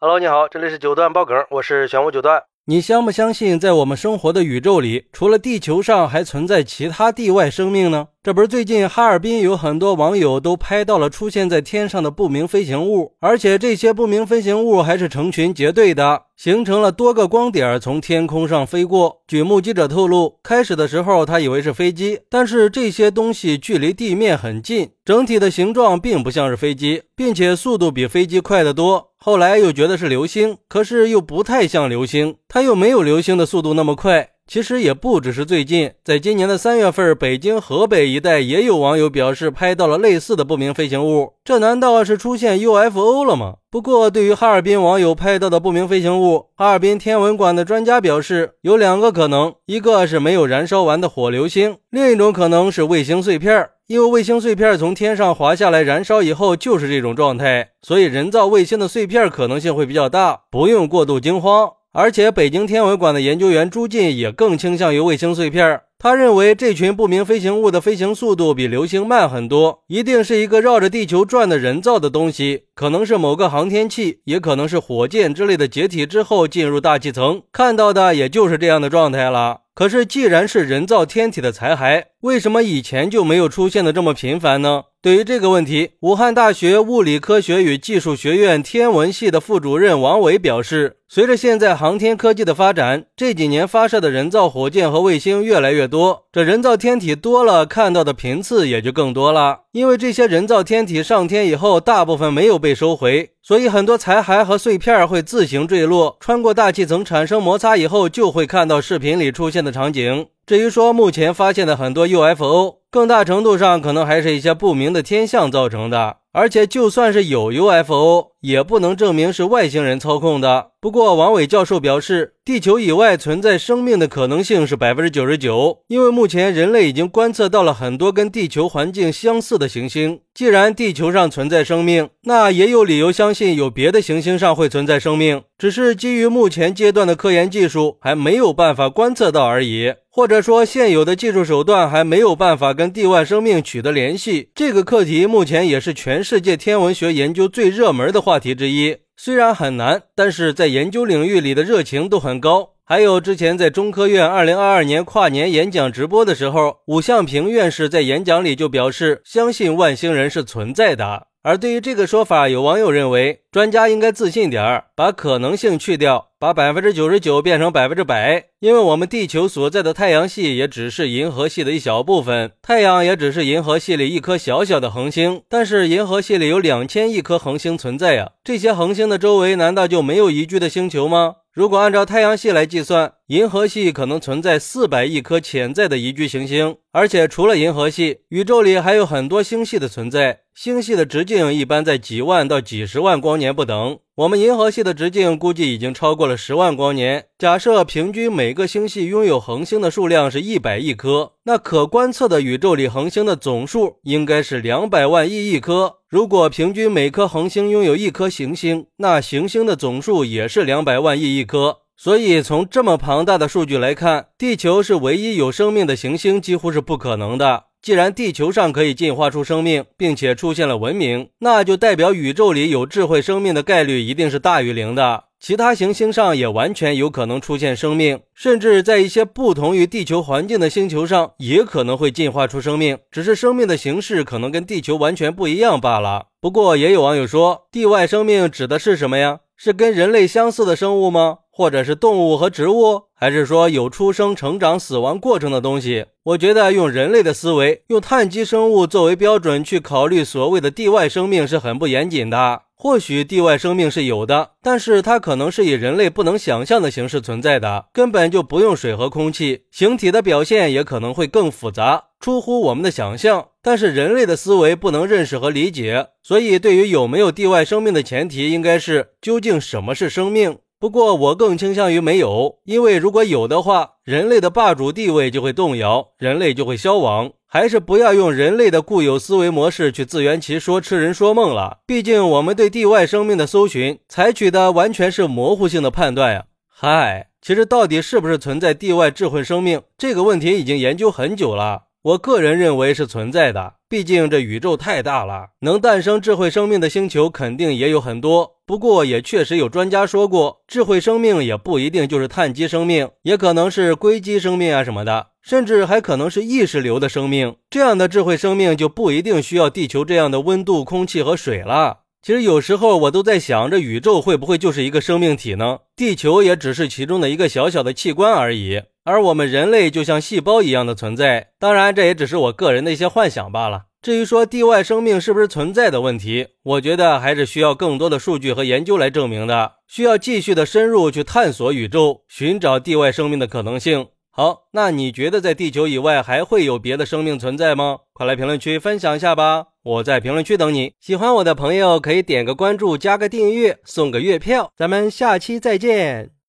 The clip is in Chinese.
Hello，你好，这里是九段爆梗，我是玄武九段。你相不相信，在我们生活的宇宙里，除了地球上，还存在其他地外生命呢？这不是最近哈尔滨有很多网友都拍到了出现在天上的不明飞行物，而且这些不明飞行物还是成群结队的，形成了多个光点从天空上飞过。据目击者透露，开始的时候他以为是飞机，但是这些东西距离地面很近，整体的形状并不像是飞机，并且速度比飞机快得多。后来又觉得是流星，可是又不太像流星，它又没有流星的速度那么快。其实也不只是最近，在今年的三月份，北京、河北一带也有网友表示拍到了类似的不明飞行物。这难道是出现 UFO 了吗？不过，对于哈尔滨网友拍到的不明飞行物，哈尔滨天文馆的专家表示，有两个可能：一个是没有燃烧完的火流星，另一种可能是卫星碎片。因为卫星碎片从天上滑下来燃烧以后就是这种状态，所以人造卫星的碎片可能性会比较大，不用过度惊慌。而且，北京天文馆的研究员朱进也更倾向于卫星碎片。他认为，这群不明飞行物的飞行速度比流星慢很多，一定是一个绕着地球转的人造的东西，可能是某个航天器，也可能是火箭之类的解体之后进入大气层，看到的也就是这样的状态了。可是，既然是人造天体的残骸，为什么以前就没有出现的这么频繁呢？对于这个问题，武汉大学物理科学与技术学院天文系的副主任王伟表示，随着现在航天科技的发展，这几年发射的人造火箭和卫星越来越多，这人造天体多了，看到的频次也就更多了。因为这些人造天体上天以后，大部分没有被收回，所以很多残骸和碎片会自行坠落，穿过大气层产生摩擦以后，就会看到视频里出现的场景。至于说目前发现的很多 UFO，更大程度上可能还是一些不明的天象造成的。而且就算是有 UFO，也不能证明是外星人操控的。不过王伟教授表示，地球以外存在生命的可能性是百分之九十九，因为目前人类已经观测到了很多跟地球环境相似的行星。既然地球上存在生命，那也有理由相信有别的行星上会存在生命，只是基于目前阶段的科研技术还没有办法观测到而已，或者说现有的技术手段还没有办法跟地外生命取得联系。这个课题目前也是全世界天文学研究最热门的话题之一。虽然很难，但是在研究领域里的热情都很高。还有之前在中科院二零二二年跨年演讲直播的时候，武向平院士在演讲里就表示相信外星人是存在的。而对于这个说法，有网友认为，专家应该自信点儿，把可能性去掉，把百分之九十九变成百分之百。因为我们地球所在的太阳系也只是银河系的一小部分，太阳也只是银河系里一颗小小的恒星。但是银河系里有两千亿颗恒星存在呀，这些恒星的周围难道就没有宜居的星球吗？如果按照太阳系来计算，银河系可能存在四百亿颗潜在的宜居行星，而且除了银河系，宇宙里还有很多星系的存在。星系的直径一般在几万到几十万光年不等。我们银河系的直径估计已经超过了十万光年。假设平均每个星系拥有恒星的数量是一百亿颗，那可观测的宇宙里恒星的总数应该是两百万亿亿颗。如果平均每颗恒星拥有一颗行星，那行星的总数也是两百万亿亿颗。所以从这么庞大的数据来看，地球是唯一有生命的行星几乎是不可能的。既然地球上可以进化出生命，并且出现了文明，那就代表宇宙里有智慧生命的概率一定是大于零的。其他行星上也完全有可能出现生命，甚至在一些不同于地球环境的星球上，也可能会进化出生命，只是生命的形式可能跟地球完全不一样罢了。不过，也有网友说，地外生命指的是什么呀？是跟人类相似的生物吗？或者是动物和植物，还是说有出生、成长、死亡过程的东西？我觉得用人类的思维，用碳基生物作为标准去考虑所谓的地外生命是很不严谨的。或许地外生命是有的，但是它可能是以人类不能想象的形式存在的，根本就不用水和空气，形体的表现也可能会更复杂，出乎我们的想象。但是人类的思维不能认识和理解，所以对于有没有地外生命的前提，应该是究竟什么是生命。不过，我更倾向于没有，因为如果有的话，人类的霸主地位就会动摇，人类就会消亡。还是不要用人类的固有思维模式去自圆其说、痴人说梦了。毕竟，我们对地外生命的搜寻，采取的完全是模糊性的判断呀。嗨，其实到底是不是存在地外智慧生命这个问题，已经研究很久了。我个人认为是存在的。毕竟这宇宙太大了，能诞生智慧生命的星球肯定也有很多。不过也确实有专家说过，智慧生命也不一定就是碳基生命，也可能是硅基生命啊什么的，甚至还可能是意识流的生命。这样的智慧生命就不一定需要地球这样的温度、空气和水了。其实有时候我都在想，这宇宙会不会就是一个生命体呢？地球也只是其中的一个小小的器官而已。而我们人类就像细胞一样的存在，当然这也只是我个人的一些幻想罢了。至于说地外生命是不是存在的问题，我觉得还是需要更多的数据和研究来证明的，需要继续的深入去探索宇宙，寻找地外生命的可能性。好，那你觉得在地球以外还会有别的生命存在吗？快来评论区分享一下吧，我在评论区等你。喜欢我的朋友可以点个关注，加个订阅，送个月票，咱们下期再见。